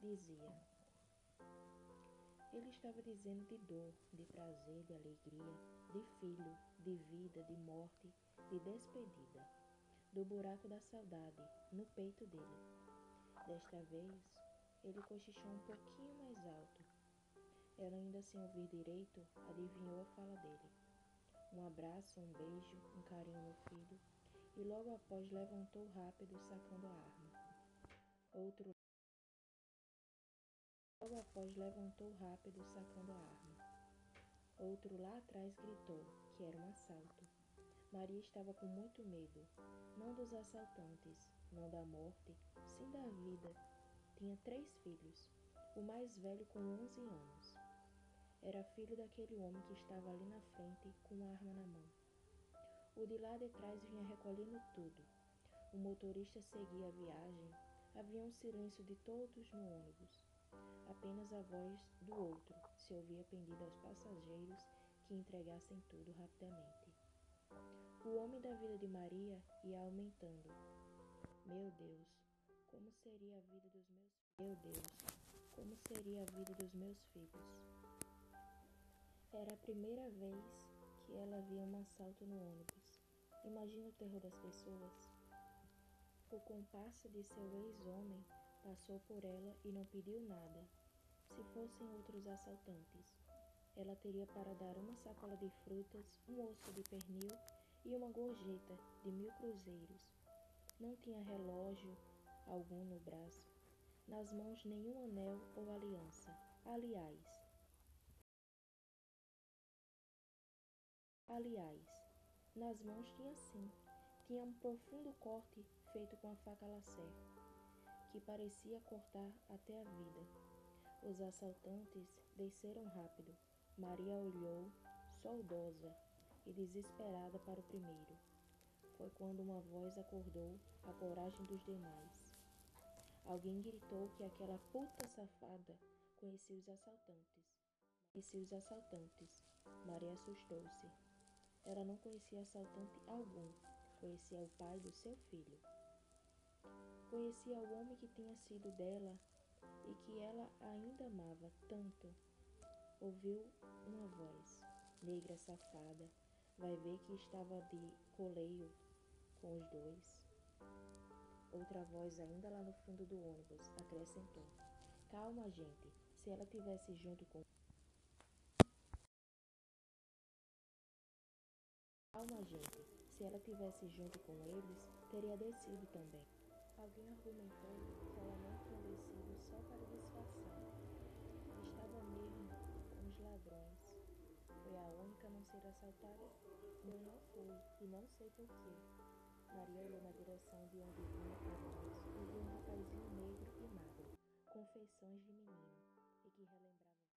dizia. Ele estava dizendo de dor, de prazer, de alegria, de filho, de vida, de morte, de despedida, do buraco da saudade no peito dele. Desta vez, ele cochichou um pouquinho mais alto. Ela, ainda sem ouvir direito, adivinhou a fala dele. Um abraço, um beijo, um carinho no filho, e logo após levantou rápido, sacando a arma. Outro Após levantou rápido, sacando a arma. Outro lá atrás gritou que era um assalto. Maria estava com muito medo, não dos assaltantes, não da morte, sim da vida. Tinha três filhos, o mais velho com onze anos. Era filho daquele homem que estava ali na frente com uma arma na mão. O de lá de trás vinha recolhendo tudo. O motorista seguia a viagem. Havia um silêncio de todos no ônibus. Apenas a voz do outro se ouvia pendida aos passageiros que entregassem tudo rapidamente. O homem da vida de Maria ia aumentando. Meu Deus, como seria a vida dos meus Meu Deus, como seria a vida dos meus filhos? Era a primeira vez que ela via um assalto no ônibus. Imagina o terror das pessoas. O compasso de seu ex-homem Passou por ela e não pediu nada. Se fossem outros assaltantes, ela teria para dar uma sacola de frutas, um osso de pernil e uma gorjeta de mil cruzeiros. Não tinha relógio algum no braço, nas mãos nenhum anel ou aliança. Aliás, aliás, nas mãos tinha sim, tinha um profundo corte feito com a faca lacer que parecia cortar até a vida. Os assaltantes desceram rápido. Maria olhou, saudosa e desesperada, para o primeiro. Foi quando uma voz acordou a coragem dos demais. Alguém gritou que aquela puta safada conhecia os assaltantes. Conhecia os assaltantes. Maria assustou-se. Ela não conhecia assaltante algum. Conhecia o pai do seu filho. Conhecia o homem que tinha sido dela e que ela ainda amava tanto. Ouviu uma voz, negra safada, vai ver que estava de coleio com os dois. Outra voz, ainda lá no fundo do ônibus, acrescentou: Calma, gente, se ela tivesse junto com. Calma, gente, se ela tivesse junto com eles, teria descido também. Alguém argumentou que ela não ser assaltada? Eu não fui, e não sei porquê. Maria olhou na direção de onde